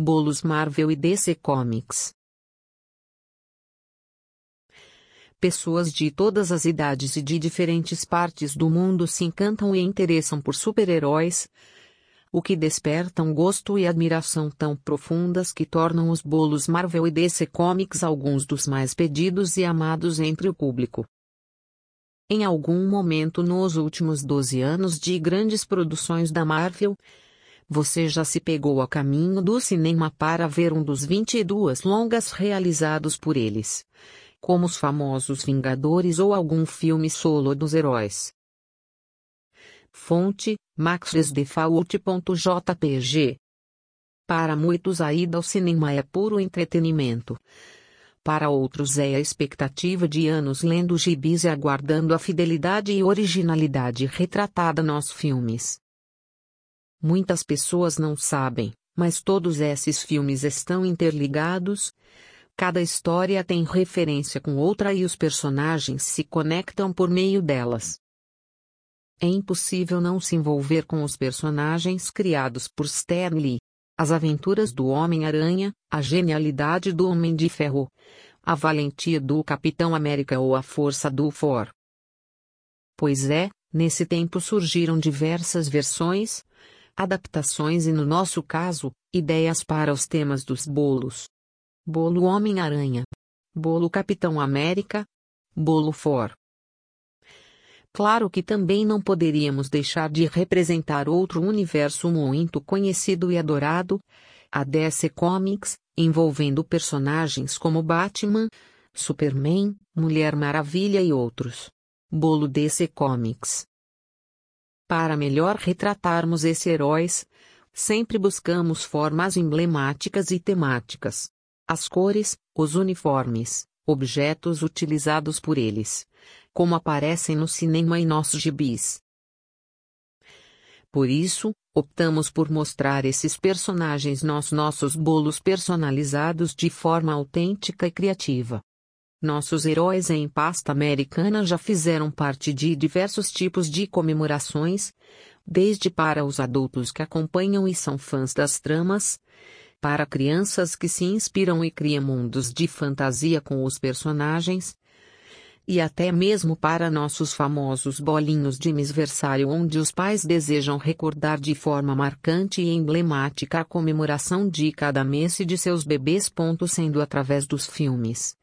bolos Marvel e DC Comics. Pessoas de todas as idades e de diferentes partes do mundo se encantam e interessam por super-heróis, o que desperta um gosto e admiração tão profundas que tornam os bolos Marvel e DC Comics alguns dos mais pedidos e amados entre o público. Em algum momento nos últimos 12 anos de grandes produções da Marvel, você já se pegou a caminho do cinema para ver um dos 22 longas realizados por eles, como os famosos Vingadores ou algum filme solo dos heróis. Fonte. Para muitos a ida ao cinema é puro entretenimento. Para outros é a expectativa de anos lendo gibis e aguardando a fidelidade e originalidade retratada nos filmes. Muitas pessoas não sabem, mas todos esses filmes estão interligados. Cada história tem referência com outra e os personagens se conectam por meio delas. É impossível não se envolver com os personagens criados por Stan Lee. As aventuras do Homem-Aranha, a genialidade do Homem de Ferro, a valentia do Capitão América ou a força do Thor. Pois é, nesse tempo surgiram diversas versões, adaptações e no nosso caso, ideias para os temas dos bolos. Bolo Homem-Aranha. Bolo Capitão América. Bolo Thor. Claro que também não poderíamos deixar de representar outro universo muito conhecido e adorado, a DC Comics, envolvendo personagens como Batman, Superman, Mulher Maravilha e outros. Bolo DC Comics. Para melhor retratarmos esses heróis, sempre buscamos formas emblemáticas e temáticas. As cores, os uniformes, objetos utilizados por eles, como aparecem no cinema e nossos gibis. Por isso, optamos por mostrar esses personagens nos nossos bolos personalizados de forma autêntica e criativa. Nossos heróis em pasta americana já fizeram parte de diversos tipos de comemorações, desde para os adultos que acompanham e são fãs das tramas, para crianças que se inspiram e criam mundos de fantasia com os personagens, e até mesmo para nossos famosos bolinhos de misversário onde os pais desejam recordar de forma marcante e emblemática a comemoração de cada mês e de seus bebês. Sendo através dos filmes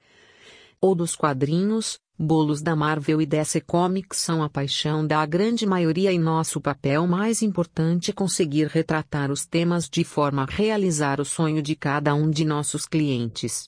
ou dos quadrinhos, bolos da Marvel e DC Comics são a paixão da grande maioria e nosso papel mais importante é conseguir retratar os temas de forma a realizar o sonho de cada um de nossos clientes.